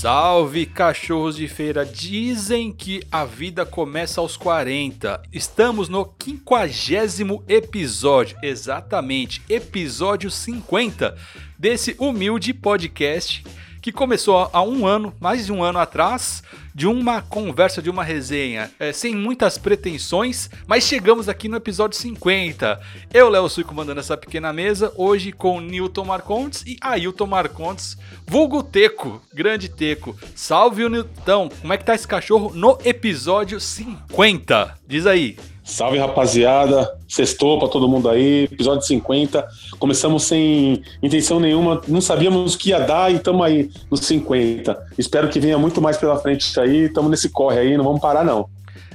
Salve cachorros de feira! Dizem que a vida começa aos 40. Estamos no quinquagésimo episódio, exatamente, episódio 50 desse humilde podcast que começou há um ano, mais de um ano atrás, de uma conversa, de uma resenha, é, sem muitas pretensões, mas chegamos aqui no episódio 50. Eu, Léo Sui, comandando essa pequena mesa, hoje com Newton Marcontes e Ailton Marcontes, vulgo Teco, grande Teco. Salve o Newton, como é que tá esse cachorro no episódio 50? Diz aí. Salve rapaziada, sextou pra todo mundo aí, episódio 50. Começamos sem intenção nenhuma, não sabíamos o que ia dar e estamos aí nos 50. Espero que venha muito mais pela frente aí, estamos nesse corre aí, não vamos parar não.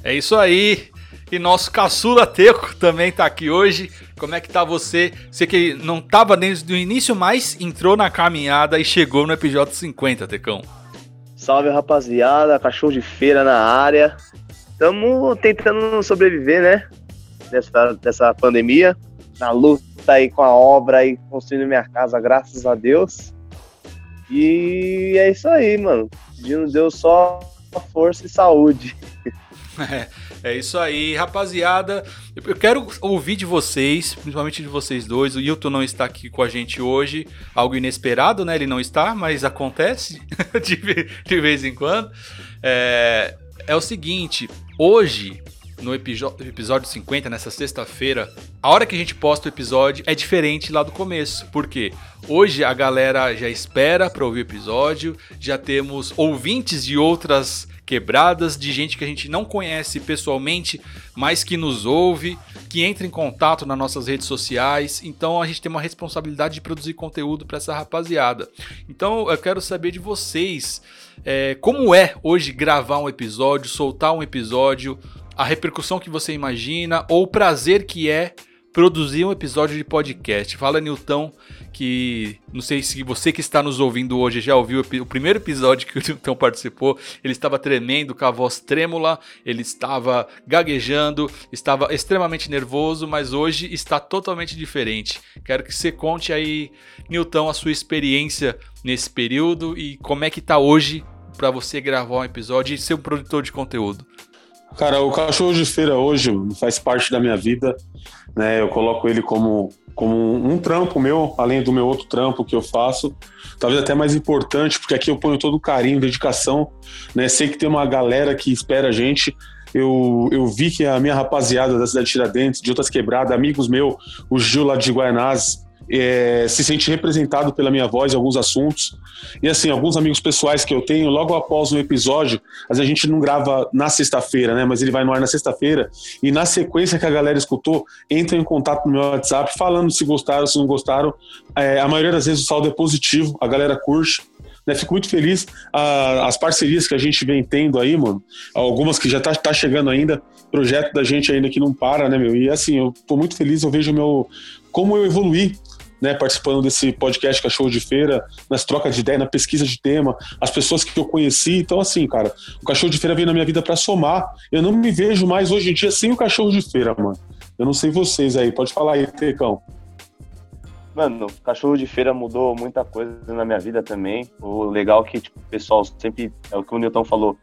É isso aí. E nosso caçula Teco também tá aqui hoje. Como é que tá você? Você que não tava desde o início, mas entrou na caminhada e chegou no episódio 50, Tecão. Salve rapaziada, cachorro de feira na área. Estamos tentando sobreviver, né? Dessa, dessa pandemia. Na luta aí com a obra e construindo minha casa, graças a Deus. E é isso aí, mano. Pedindo Deus só força e saúde. É, é isso aí, rapaziada. Eu quero ouvir de vocês, principalmente de vocês dois. O Hilton não está aqui com a gente hoje, algo inesperado, né? Ele não está, mas acontece de, vez em quando. É, é o seguinte: hoje, no episódio 50, nessa sexta-feira, a hora que a gente posta o episódio é diferente lá do começo. Por quê? Hoje a galera já espera para ouvir o episódio, já temos ouvintes de outras quebradas, de gente que a gente não conhece pessoalmente, mas que nos ouve, que entra em contato nas nossas redes sociais. Então a gente tem uma responsabilidade de produzir conteúdo para essa rapaziada. Então eu quero saber de vocês é, como é hoje gravar um episódio, soltar um episódio, a repercussão que você imagina ou o prazer que é produzir um episódio de podcast. Fala, Nilton, que não sei se você que está nos ouvindo hoje já ouviu o primeiro episódio que o Nilton participou. Ele estava tremendo, com a voz trêmula, ele estava gaguejando, estava extremamente nervoso, mas hoje está totalmente diferente. Quero que você conte aí, Nilton, a sua experiência nesse período e como é que está hoje para você gravar um episódio e ser um produtor de conteúdo. Cara, o cachorro de feira hoje faz parte da minha vida, né? Eu coloco ele como, como um trampo meu, além do meu outro trampo que eu faço. Talvez até mais importante, porque aqui eu ponho todo o carinho, dedicação, né? Sei que tem uma galera que espera a gente. Eu, eu vi que a minha rapaziada da cidade de Tiradentes, de outras quebradas, amigos meus, o Gil lá de Guaianazes, é, se sente representado pela minha voz em alguns assuntos. E assim, alguns amigos pessoais que eu tenho, logo após um episódio, vezes a gente não grava na sexta-feira, né? Mas ele vai no ar na sexta-feira, e na sequência que a galera escutou, entra em contato no meu WhatsApp falando se gostaram, se não gostaram. É, a maioria das vezes o saldo é positivo, a galera curte. Né, fico muito feliz. As parcerias que a gente vem tendo aí, mano, algumas que já tá, tá chegando ainda, projeto da gente ainda que não para, né, meu? E assim, eu tô muito feliz, eu vejo meu como eu evoluí né, participando desse podcast Cachorro de Feira, nas trocas de ideia, na pesquisa de tema, as pessoas que eu conheci. Então, assim, cara, o Cachorro de Feira veio na minha vida para somar. Eu não me vejo mais hoje em dia sem o Cachorro de Feira, mano. Eu não sei vocês aí, pode falar aí, Tecão. Mano, o cachorro de feira mudou muita coisa na minha vida também. O legal é que tipo, o pessoal sempre, é o que o Newton falou,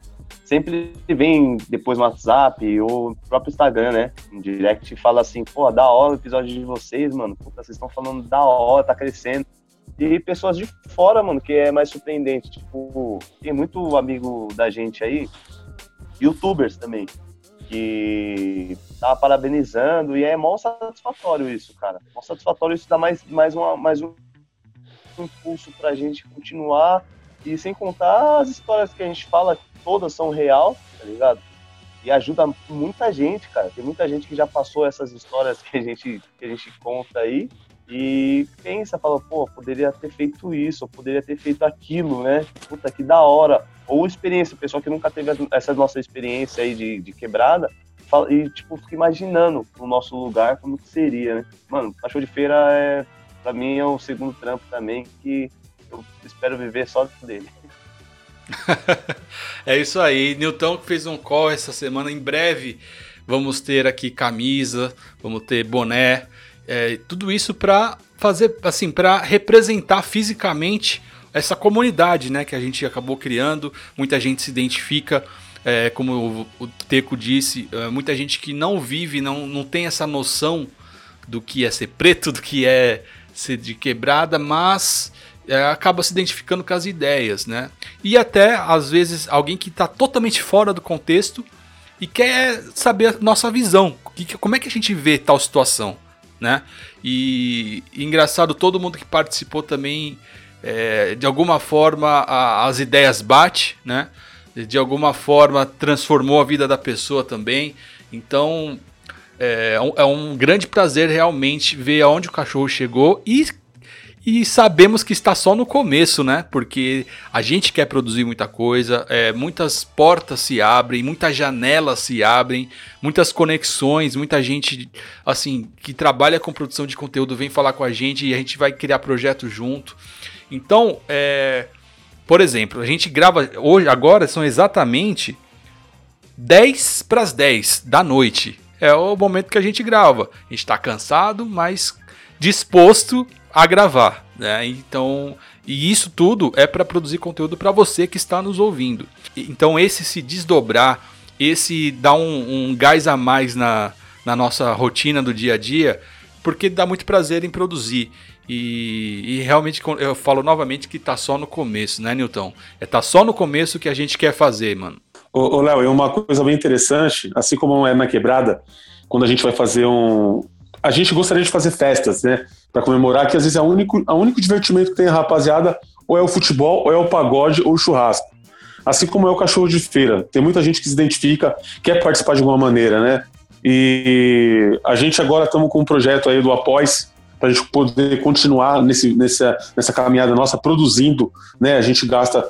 sempre vem depois no WhatsApp ou no próprio Instagram, né? No direct fala assim, pô, da hora o episódio de vocês, mano. Puta, vocês estão falando da hora, tá crescendo. E pessoas de fora, mano, que é mais surpreendente. Tipo, tem muito amigo da gente aí, youtubers também, que tá parabenizando e é mó satisfatório isso, cara. Mó satisfatório isso dá mais, mais, uma, mais um impulso pra gente continuar e sem contar as histórias que a gente fala todas são real, tá ligado? E ajuda muita gente, cara. Tem muita gente que já passou essas histórias que a gente, que a gente conta aí e pensa, fala, pô, poderia ter feito isso, poderia ter feito aquilo, né? Puta, que da hora. Ou experiência, pessoal que nunca teve essa nossa experiência aí de, de quebrada, fala, e, tipo, fica imaginando o nosso lugar, como que seria, né? Mano, cachorro de feira é, pra mim, é o segundo trampo também, que eu espero viver só dele. é isso aí. Newton que fez um call essa semana. Em breve vamos ter aqui camisa, vamos ter boné, é, tudo isso para fazer assim, para representar fisicamente essa comunidade, né, que a gente acabou criando, muita gente se identifica, é, como o, Teco disse, é, muita gente que não vive, não, não tem essa noção do que é ser preto, do que é ser de quebrada, mas é, acaba se identificando com as ideias, né? E até, às vezes, alguém que está totalmente fora do contexto e quer saber a nossa visão, que, como é que a gente vê tal situação, né? E, e engraçado, todo mundo que participou também, é, de alguma forma, a, as ideias bate, né? De alguma forma transformou a vida da pessoa também. Então, é, é um grande prazer realmente ver aonde o cachorro chegou e e sabemos que está só no começo, né? Porque a gente quer produzir muita coisa, é, muitas portas se abrem, muitas janelas se abrem, muitas conexões, muita gente assim que trabalha com produção de conteúdo vem falar com a gente e a gente vai criar projetos junto. Então, é, por exemplo, a gente grava hoje, agora são exatamente 10 para as 10 da noite. É o momento que a gente grava. A gente está cansado, mas disposto a gravar, né? Então, e isso tudo é para produzir conteúdo para você que está nos ouvindo. Então, esse se desdobrar, esse dar um, um gás a mais na, na nossa rotina do dia a dia, porque dá muito prazer em produzir. E, e, realmente eu falo novamente que tá só no começo, né, Newton? É tá só no começo que a gente quer fazer, mano. Ô, ô Léo, é uma coisa bem interessante, assim como é na quebrada, quando a gente vai fazer um. A gente gostaria de fazer festas, né? Para comemorar, que às vezes é o único, a único divertimento que tem a rapaziada, ou é o futebol, ou é o pagode, ou o churrasco. Assim como é o cachorro de feira. Tem muita gente que se identifica, quer participar de alguma maneira, né? E a gente agora estamos com um projeto aí do Após, para a gente poder continuar nesse, nessa, nessa caminhada nossa, produzindo, né? A gente gasta,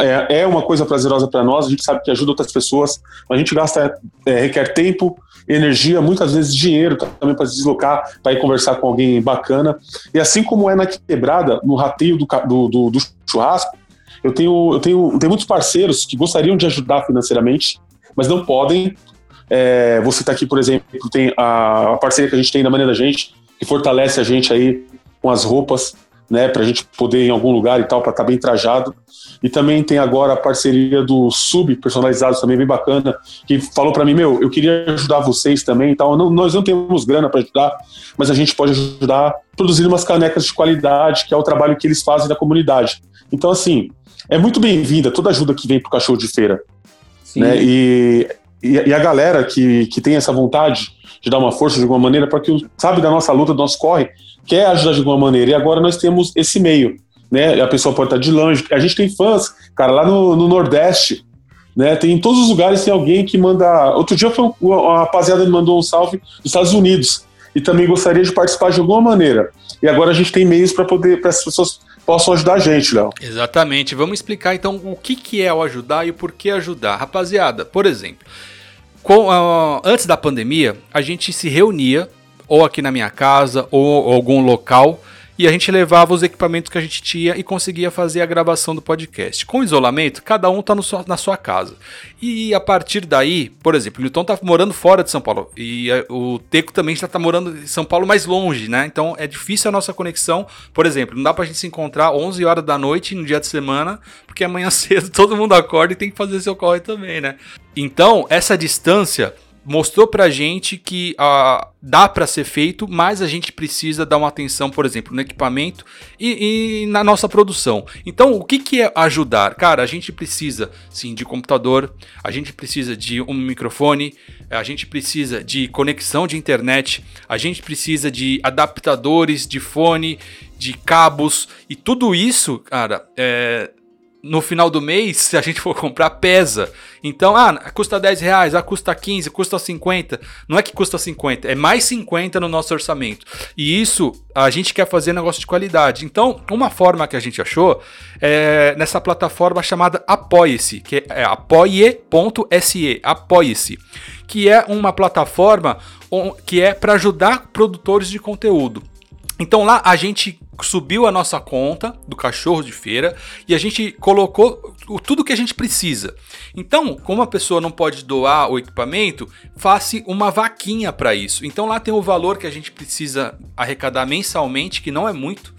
é, é uma coisa prazerosa para nós, a gente sabe que ajuda outras pessoas, a gente gasta, é, requer tempo, energia, muitas vezes dinheiro também para se deslocar, para ir conversar com alguém bacana. E assim como é na quebrada, no rateio do, do, do, do churrasco, eu tenho, eu tenho, tenho muitos parceiros que gostariam de ajudar financeiramente, mas não podem. É, você está aqui, por exemplo, tem a, a, parceria que a gente tem da maneira da gente, que fortalece a gente aí com as roupas, né, para a gente poder ir em algum lugar e tal, para estar tá bem trajado. E também tem agora a parceria do Sub, personalizados também, bem bacana, que falou para mim, meu, eu queria ajudar vocês também e tal. Não, nós não temos grana para ajudar, mas a gente pode ajudar produzindo umas canecas de qualidade, que é o trabalho que eles fazem da comunidade. Então, assim, é muito bem-vinda toda ajuda que vem pro cachorro de feira. Né? E, e, e, a galera que, que tem essa vontade de dar uma força de alguma maneira, para que sabe da nossa luta, do nosso corre, quer ajudar de alguma maneira. E agora nós temos esse meio, né? A pessoa pode estar de longe. A gente tem fãs, cara, lá no, no Nordeste, né? Tem em todos os lugares tem alguém que manda. Outro dia foi uma rapaziada me mandou um salve dos Estados Unidos e também gostaria de participar de alguma maneira. E agora a gente tem meios para poder para as pessoas possam ajudar a gente, Léo. Exatamente. Vamos explicar então o que, que é o ajudar e o porquê ajudar. Rapaziada, por exemplo, com, uh, antes da pandemia, a gente se reunia ou aqui na minha casa, ou algum local, e a gente levava os equipamentos que a gente tinha e conseguia fazer a gravação do podcast. Com isolamento, cada um está na sua casa. E a partir daí, por exemplo, o Newton está morando fora de São Paulo e o Teco também está morando em São Paulo mais longe, né? Então é difícil a nossa conexão. Por exemplo, não dá para a gente se encontrar 11 horas da noite no dia de semana, porque amanhã cedo todo mundo acorda e tem que fazer seu corre também, né? Então, essa distância mostrou pra gente que uh, dá para ser feito, mas a gente precisa dar uma atenção, por exemplo, no equipamento e, e, na nossa produção. Então, o que, que é ajudar? Cara, a gente precisa sim de computador, a gente precisa de um microfone, a gente precisa de conexão de internet, a gente precisa de adaptadores de fone, de cabos e tudo isso, cara, é no final do mês, se a gente for comprar, pesa. Então, ah, custa 10 reais, ah, custa 15, custa 50. Não é que custa 50, é mais 50 no nosso orçamento. E isso a gente quer fazer negócio de qualidade. Então, uma forma que a gente achou é nessa plataforma chamada Apoie-se, que é apoie.se, Apoie-se, que é uma plataforma que é para ajudar produtores de conteúdo. Então lá a gente subiu a nossa conta do cachorro de feira e a gente colocou tudo que a gente precisa. Então, como a pessoa não pode doar o equipamento, faça uma vaquinha para isso. Então lá tem o valor que a gente precisa arrecadar mensalmente, que não é muito.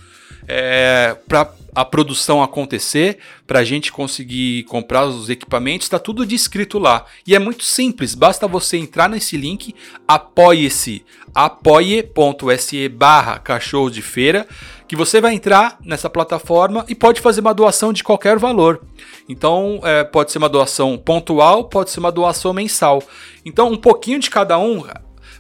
É, para a produção acontecer, para a gente conseguir comprar os equipamentos, está tudo descrito lá. E é muito simples, basta você entrar nesse link, apoie-se, apoie.se barra cachorro de feira, que você vai entrar nessa plataforma e pode fazer uma doação de qualquer valor. Então, é, pode ser uma doação pontual, pode ser uma doação mensal. Então, um pouquinho de cada um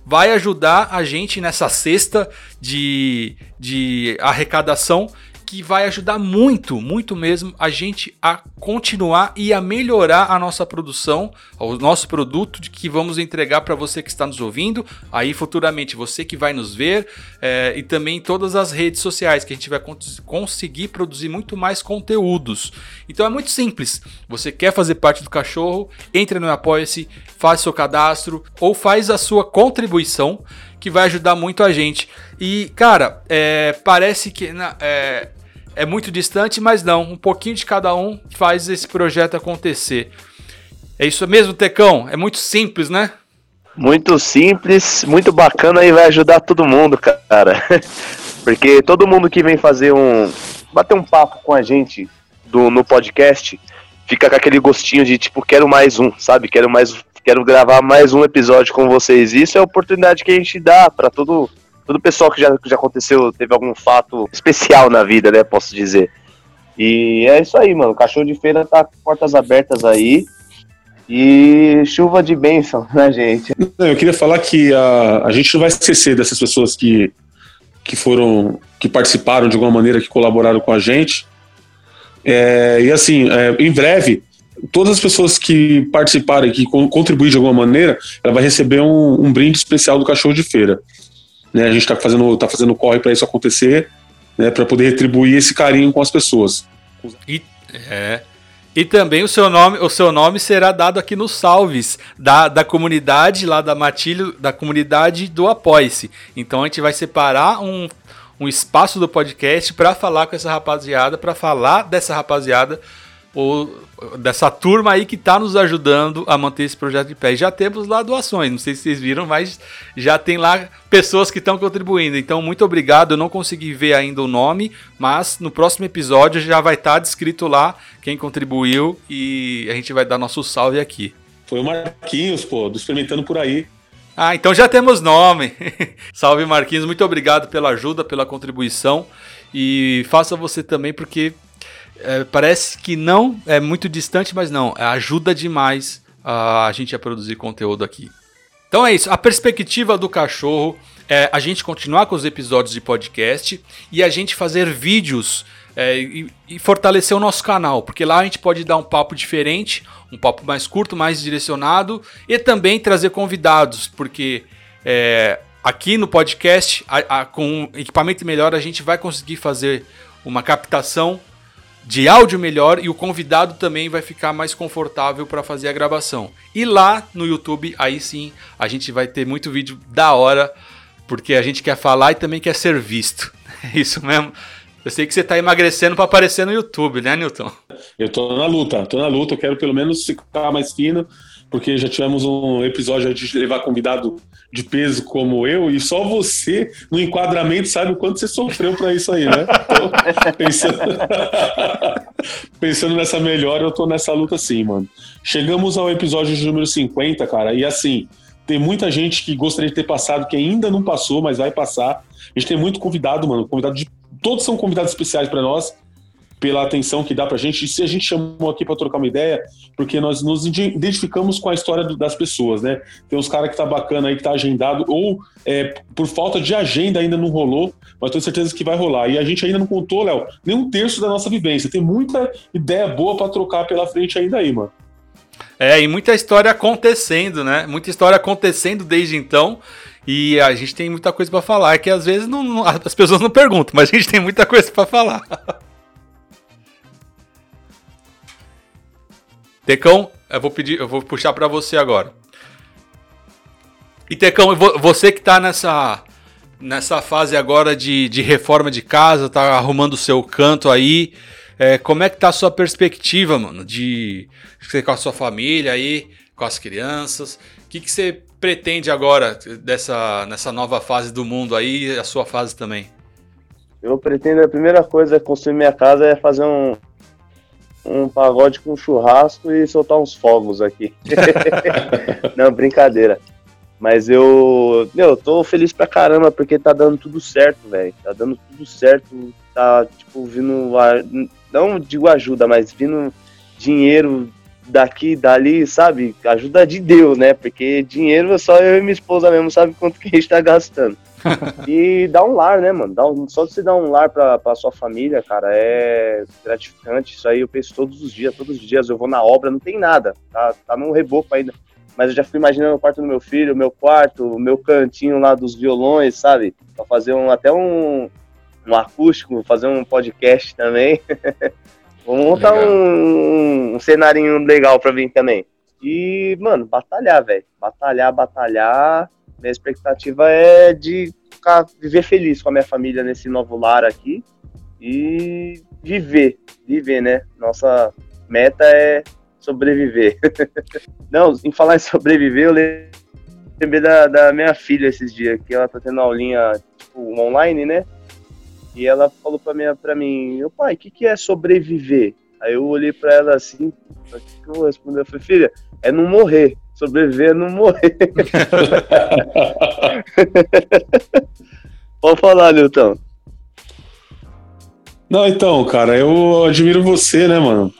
vai ajudar a gente nessa cesta de, de arrecadação que vai ajudar muito, muito mesmo a gente a continuar e a melhorar a nossa produção, o nosso produto de que vamos entregar para você que está nos ouvindo, aí futuramente você que vai nos ver é, e também todas as redes sociais que a gente vai conseguir produzir muito mais conteúdos. Então é muito simples. Você quer fazer parte do cachorro? Entra no Apoia-se, faz seu cadastro ou faz a sua contribuição que vai ajudar muito a gente. E, cara, é, parece que é, é muito distante, mas não. Um pouquinho de cada um faz esse projeto acontecer. É isso mesmo, Tecão? É muito simples, né? Muito simples, muito bacana e vai ajudar todo mundo, cara. Porque todo mundo que vem fazer um. bater um papo com a gente do, no podcast fica com aquele gostinho de tipo, quero mais um, sabe? Quero mais. Quero gravar mais um episódio com vocês. Isso é a oportunidade que a gente dá para todo todo pessoal que já, que já aconteceu, teve algum fato especial na vida, né? Posso dizer. E é isso aí, mano. O cachorro de feira tá com portas abertas aí. E chuva de bênção, né, gente? Eu queria falar que a, a gente não vai esquecer dessas pessoas que, que foram, que participaram de alguma maneira, que colaboraram com a gente. É, e assim, é, em breve, todas as pessoas que participarem, que contribuírem de alguma maneira, ela vai receber um, um brinde especial do cachorro de feira. Né? A gente está fazendo, tá fazendo corre para isso acontecer, né? para poder retribuir esse carinho com as pessoas. E, é, e também o seu nome, o seu nome será dado aqui nos salves da, da comunidade lá da Matilho, da comunidade do Apoie-se. Então a gente vai separar um, um espaço do podcast para falar com essa rapaziada, para falar dessa rapaziada ou dessa turma aí que está nos ajudando a manter esse projeto de pé. E já temos lá doações, não sei se vocês viram, mas já tem lá pessoas que estão contribuindo. Então, muito obrigado. Eu não consegui ver ainda o nome, mas no próximo episódio já vai estar tá descrito lá quem contribuiu e a gente vai dar nosso salve aqui. Foi o Marquinhos, pô, do Experimentando por aí. Ah, então já temos nome. salve Marquinhos, muito obrigado pela ajuda, pela contribuição. E faça você também, porque é, parece que não é muito distante, mas não, ajuda demais a, a gente a produzir conteúdo aqui. Então é isso, a perspectiva do cachorro é a gente continuar com os episódios de podcast e a gente fazer vídeos é, e, e, fortalecer o nosso canal, porque lá a gente pode dar um papo diferente, um papo mais curto, mais direcionado e também trazer convidados, porque é, aqui no podcast, a, a, com equipamento melhor, a gente vai conseguir fazer uma captação de áudio melhor e o convidado também vai ficar mais confortável para fazer a gravação. E lá no YouTube, aí sim, a gente vai ter muito vídeo da hora, porque a gente quer falar e também quer ser visto. É isso mesmo. Eu sei que você está emagrecendo para aparecer no YouTube, né, Newton? Eu tô na luta, tô na luta, eu quero pelo menos ficar mais fino, porque já tivemos um episódio de levar convidado de peso como eu, e só você, no enquadramento, sabe o quanto você sofreu para isso aí, né? Então, pensando... pensando nessa melhora, eu tô nessa luta sim, mano. Chegamos ao episódio de número 50, cara, e assim, tem muita gente que gostaria de ter passado, que ainda não passou, mas vai passar. A gente tem muito convidado, mano. Convidado de. Todos são convidados especiais para nós pela atenção que dá pra gente. E se a gente chamou aqui para trocar uma ideia, porque nós nos identificamos com a história das pessoas, né? Tem uns caras que tá bacana aí, que tá agendado, ou é, por falta de agenda ainda não rolou, mas tenho certeza que vai rolar. E a gente ainda não contou, Léo, nem um terço da nossa vivência. Tem muita ideia boa para trocar pela frente ainda aí, mano. É, e muita história acontecendo, né? Muita história acontecendo desde então. E a gente tem muita coisa para falar. É que às vezes não, as pessoas não perguntam, mas a gente tem muita coisa para falar. Tecão, eu vou pedir, eu vou puxar para você agora. E Tecão, você que tá nessa nessa fase agora de, de reforma de casa, tá arrumando o seu canto aí, é, como é que tá a sua perspectiva, mano, de você com a sua família aí, com as crianças? O que, que você pretende agora dessa nessa nova fase do mundo aí, a sua fase também? Eu pretendo, a primeira coisa é construir minha casa é fazer um, um pagode com churrasco e soltar uns fogos aqui. Não, brincadeira. Mas eu, meu, tô feliz pra caramba porque tá dando tudo certo, velho. Tá dando tudo certo. Tá, tipo, vindo. Não digo ajuda, mas vindo dinheiro daqui, dali, sabe? Ajuda de Deus, né? Porque dinheiro é só eu e minha esposa mesmo sabe quanto que a gente tá gastando. e dá um lar, né, mano? Dá um, só de você dar um lar pra, pra sua família, cara, é gratificante. Isso aí eu penso todos os dias, todos os dias eu vou na obra, não tem nada, tá, tá num reboco ainda. Mas eu já fui imaginando o quarto do meu filho, o meu quarto, o meu cantinho lá dos violões, sabe? Pra fazer um, até um, um acústico, fazer um podcast também. Vamos montar um, um cenarinho legal pra vir também. E, mano, batalhar, velho. Batalhar, batalhar minha expectativa é de ficar, viver feliz com a minha família nesse novo lar aqui e viver, viver, né? Nossa meta é sobreviver. Não, em falar em sobreviver, eu lembrei da, da minha filha esses dias, que ela tá tendo aulinha tipo, online, né? E ela falou pra, minha, pra mim, meu pai, o que, que é sobreviver? Aí eu olhei pra ela assim, o que eu vou responder? Eu falei, filha, é não morrer. Sobreviver não morrer. Pode falar, Nilton. Não, então, cara, eu admiro você, né, mano?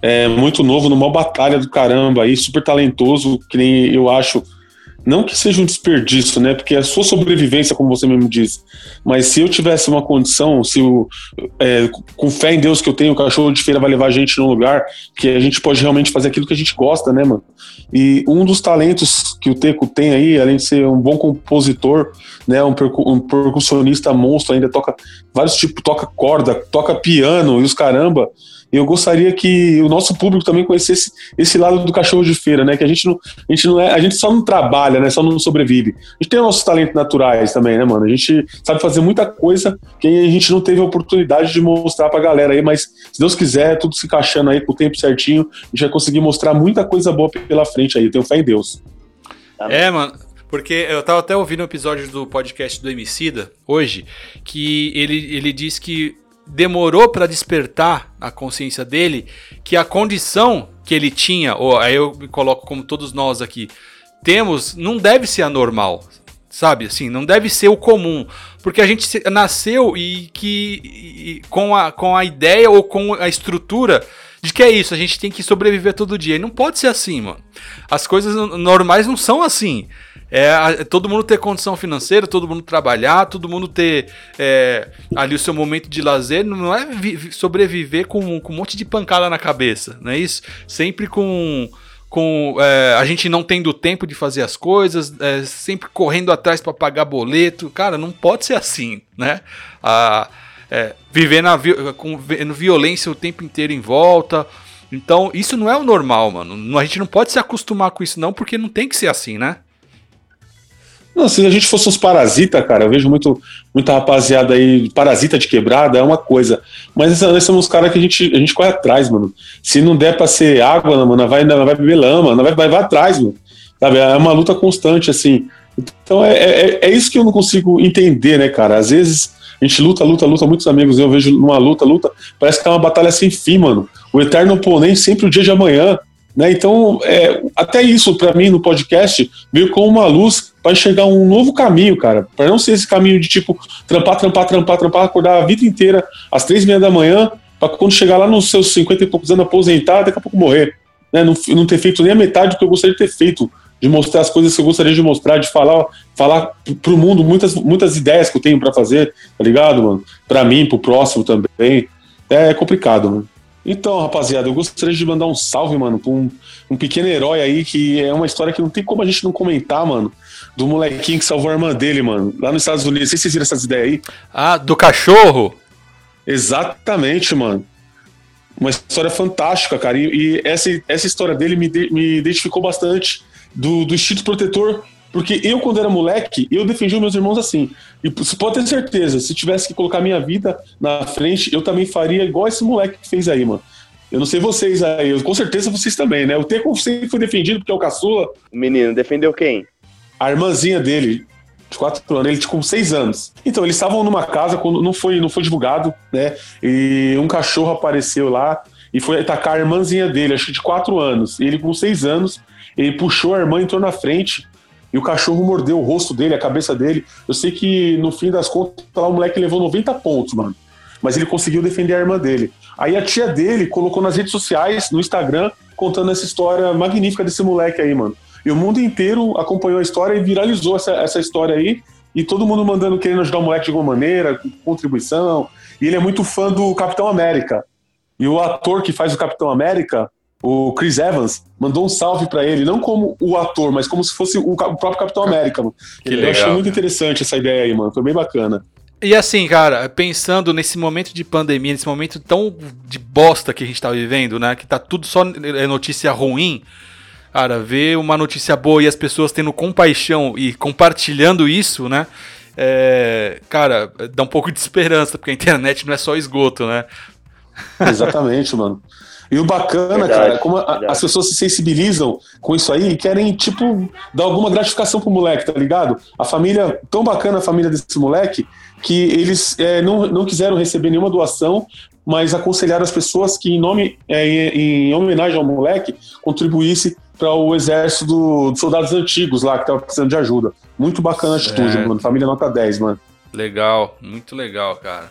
É muito novo, numa batalha do caramba aí, super talentoso, que nem eu acho não que seja um desperdício, né? Porque é a sua sobrevivência, como você mesmo disse. Mas se eu tivesse uma condição, se o, é, com fé em Deus que eu tenho, o cachorro de feira vai levar a gente num lugar que a gente pode realmente fazer aquilo que a gente gosta, né, mano? E um dos talentos que o Teco tem aí, além de ser um bom compositor, né, um, percu um percussionista monstro, ainda toca vários tipos, toca corda, toca piano e os caramba eu gostaria que o nosso público também conhecesse esse lado do cachorro de feira, né? Que a gente não, a gente não é, a gente só não trabalha, né? Só não sobrevive. A gente tem nossos talentos naturais também, né, mano? A gente sabe fazer muita coisa que a gente não teve a oportunidade de mostrar pra galera aí, mas se Deus quiser, tudo se encaixando aí com o tempo certinho, a gente vai conseguir mostrar muita coisa boa pela frente aí. Eu tenho fé em Deus. É, mano. Porque eu tava até ouvindo um episódio do podcast do Emicida hoje, que ele, ele diz que demorou para despertar a consciência dele que a condição que ele tinha, ou aí eu me coloco como todos nós aqui, temos, não deve ser anormal, sabe? Assim, não deve ser o comum, porque a gente nasceu e que e, com, a, com a ideia ou com a estrutura de que é isso, a gente tem que sobreviver todo dia. E não pode ser assim, mano. As coisas normais não são assim. É, todo mundo ter condição financeira, todo mundo trabalhar, todo mundo ter é, ali o seu momento de lazer, não é sobreviver com, com um monte de pancada na cabeça, não é isso? Sempre com com é, a gente não tendo tempo de fazer as coisas, é, sempre correndo atrás para pagar boleto, cara, não pode ser assim, né? A, é, viver na, com violência o tempo inteiro em volta. Então, isso não é o normal, mano. A gente não pode se acostumar com isso, não, porque não tem que ser assim, né? Não, se a gente fosse uns parasita, cara, eu vejo muito, muita rapaziada aí, parasita de quebrada, é uma coisa. Mas nós somos caras que a gente, a gente corre atrás, mano. Se não der pra ser água, mano, vai, vai beber lama, vai, vai, vai atrás, mano. Sabe? É uma luta constante, assim. Então é, é, é isso que eu não consigo entender, né, cara? Às vezes a gente luta, luta, luta, muitos amigos eu vejo numa luta, luta, parece que é uma batalha sem fim, mano. O eterno oponente sempre o dia de amanhã. Né? Então, é, até isso, para mim, no podcast, veio com uma luz para enxergar um novo caminho, cara. Para não ser esse caminho de tipo, trampar, trampar, trampar, trampar, acordar a vida inteira às três e meia da manhã, para quando chegar lá nos seus 50 e poucos anos aposentar, daqui a pouco morrer. Né? Não, não ter feito nem a metade do que eu gostaria de ter feito. De mostrar as coisas que eu gostaria de mostrar, de falar, falar pro mundo muitas, muitas ideias que eu tenho para fazer, tá ligado, mano? Pra mim, pro próximo também. É complicado, mano. Então, rapaziada, eu gostaria de mandar um salve, mano, pra um, um pequeno herói aí, que é uma história que não tem como a gente não comentar, mano. Do molequinho que salvou a irmã dele, mano, lá nos Estados Unidos. Não sei se vocês viram essas ideias aí. Ah, do cachorro? Exatamente, mano. Uma história fantástica, cara. E, e essa, essa história dele me, de, me identificou bastante do, do instinto protetor porque eu, quando era moleque, eu defendia os meus irmãos assim. E você pode ter certeza, se tivesse que colocar minha vida na frente, eu também faria igual esse moleque que fez aí, mano. Eu não sei vocês aí, eu, com certeza vocês também, né? O Teco sempre foi defendido porque é o caçula. O menino defendeu quem? A irmãzinha dele. De quatro anos, ele tinha com seis anos. Então, eles estavam numa casa, quando não foi, não foi divulgado, né? E um cachorro apareceu lá e foi atacar a irmãzinha dele, acho que de quatro anos. E ele, com seis anos, ele puxou a irmã, entrou na frente e o cachorro mordeu o rosto dele, a cabeça dele. Eu sei que no fim das contas, lá o moleque levou 90 pontos, mano. Mas ele conseguiu defender a irmã dele. Aí a tia dele colocou nas redes sociais, no Instagram, contando essa história magnífica desse moleque aí, mano. E o mundo inteiro acompanhou a história e viralizou essa, essa história aí. E todo mundo mandando, querendo ajudar o moleque de alguma maneira, com contribuição. E ele é muito fã do Capitão América. E o ator que faz o Capitão América, o Chris Evans, mandou um salve para ele, não como o ator, mas como se fosse o, próprio Capitão América. Mano. Que eu achei muito interessante essa ideia aí, mano. Foi bem bacana. E assim, cara, pensando nesse momento de pandemia, nesse momento tão de bosta que a gente tá vivendo, né? Que tá tudo só é notícia ruim. Cara, ver uma notícia boa e as pessoas tendo compaixão e compartilhando isso, né? É, cara, dá um pouco de esperança, porque a internet não é só esgoto, né? Exatamente, mano. E o bacana, verdade, cara, é como a, as pessoas se sensibilizam com isso aí e querem, tipo, dar alguma gratificação pro moleque, tá ligado? A família, tão bacana a família desse moleque, que eles é, não, não quiseram receber nenhuma doação, mas aconselharam as pessoas que, em nome, é, em, em homenagem ao moleque, contribuísse para o exército do, dos soldados antigos lá, que tava precisando de ajuda. Muito bacana a atitude, mano. Família nota 10, mano. Legal, muito legal, cara.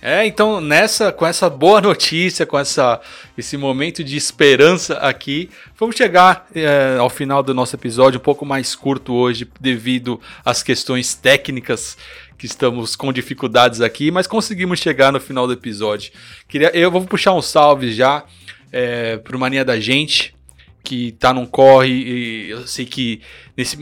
É, então nessa, com essa boa notícia, com essa, esse momento de esperança aqui, vamos chegar é, ao final do nosso episódio um pouco mais curto hoje, devido às questões técnicas que estamos com dificuldades aqui, mas conseguimos chegar no final do episódio. Queria, eu vou puxar um salve já é, para o Mania da Gente, que tá num corre, e eu sei que nesse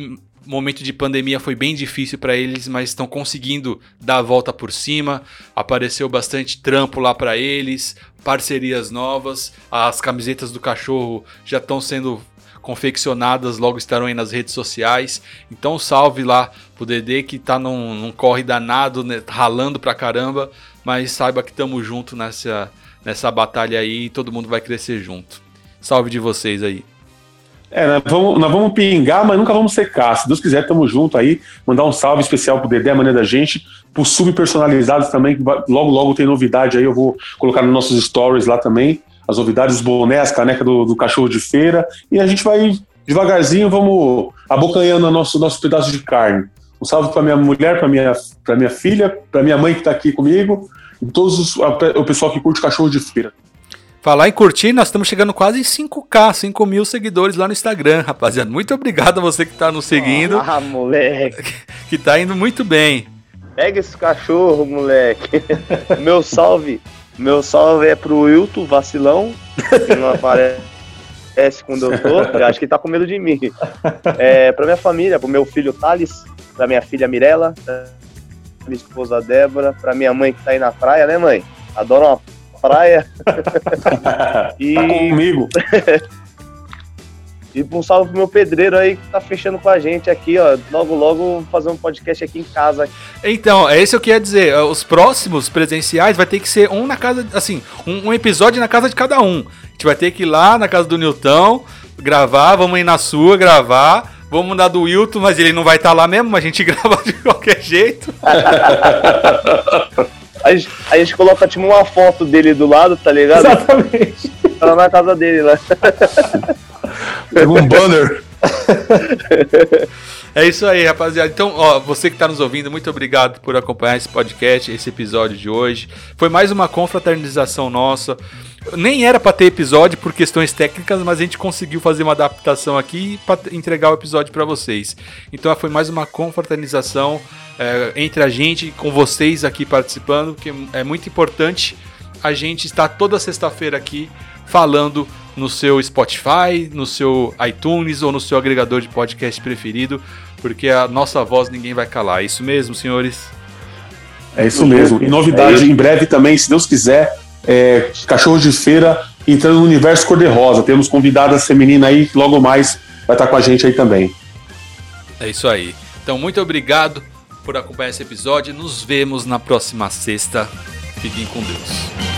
momento de pandemia foi bem difícil para eles, mas estão conseguindo dar a volta por cima. Apareceu bastante trampo lá para eles, parcerias novas. As camisetas do cachorro já estão sendo confeccionadas, logo estarão aí nas redes sociais. Então salve lá pro Dedê que tá num, num corre danado, né, ralando pra caramba, mas saiba que estamos junto nessa, nessa batalha aí e todo mundo vai crescer junto. Salve de vocês aí. É, nós vamos, nós vamos pingar, mas nunca vamos secar. Se Deus quiser, tamo junto aí. Mandar um salve especial pro Dedé, maneira da gente. Pro subpersonalizados também, que logo, logo tem novidade aí. Eu vou colocar nos nossos stories lá também. As novidades, os bonés, caneca do, do cachorro de feira. E a gente vai devagarzinho, vamos abocanhando o nosso, nosso pedaço de carne. Um salve para minha mulher, para minha, pra minha filha, para minha mãe que está aqui comigo, e todos os, o pessoal que curte cachorro de feira. Falar em curtir, nós estamos chegando quase em 5K, 5 mil seguidores lá no Instagram, rapaziada. Muito obrigado a você que está nos seguindo. Ah, moleque. Que está indo muito bem. Pega esse cachorro, moleque. meu salve. Meu salve é pro Wilton, vacilão, que não aparece quando eu tô. Eu acho que tá com medo de mim. É, pra minha família, pro meu filho Thales, pra minha filha Mirella, pra minha esposa Débora, pra minha mãe que tá aí na praia, né, mãe? Adoro uma praia. e... Tá comigo. e um salve pro meu pedreiro aí que tá fechando com a gente aqui, ó. Logo, logo fazer um podcast aqui em casa. Então, é isso que eu queria dizer. Os próximos presenciais vai ter que ser um na casa, assim, um, um episódio na casa de cada um. A gente vai ter que ir lá na casa do Nilton, gravar, vamos ir na sua gravar. Vamos mudar do Wilton, mas ele não vai estar tá lá mesmo, a gente grava de qualquer jeito. A gente, a gente coloca tipo uma foto dele do lado, tá ligado? Exatamente. Tá na casa dele lá. Pega um banner. É isso aí, rapaziada. Então, ó, você que está nos ouvindo, muito obrigado por acompanhar esse podcast, esse episódio de hoje. Foi mais uma confraternização nossa. Nem era para ter episódio por questões técnicas, mas a gente conseguiu fazer uma adaptação aqui para entregar o episódio para vocês. Então, foi mais uma confraternização é, entre a gente, com vocês aqui participando, que é muito importante a gente estar toda sexta-feira aqui falando no seu Spotify, no seu iTunes ou no seu agregador de podcast preferido, porque a nossa voz ninguém vai calar. É isso mesmo, senhores? É isso mesmo. E novidade é em breve também, se Deus quiser, é, Cachorro de Feira entrando no universo cor-de-rosa. Temos convidadas femininas aí, logo mais vai estar com a gente aí também. É isso aí. Então, muito obrigado por acompanhar esse episódio. Nos vemos na próxima sexta. Fiquem com Deus.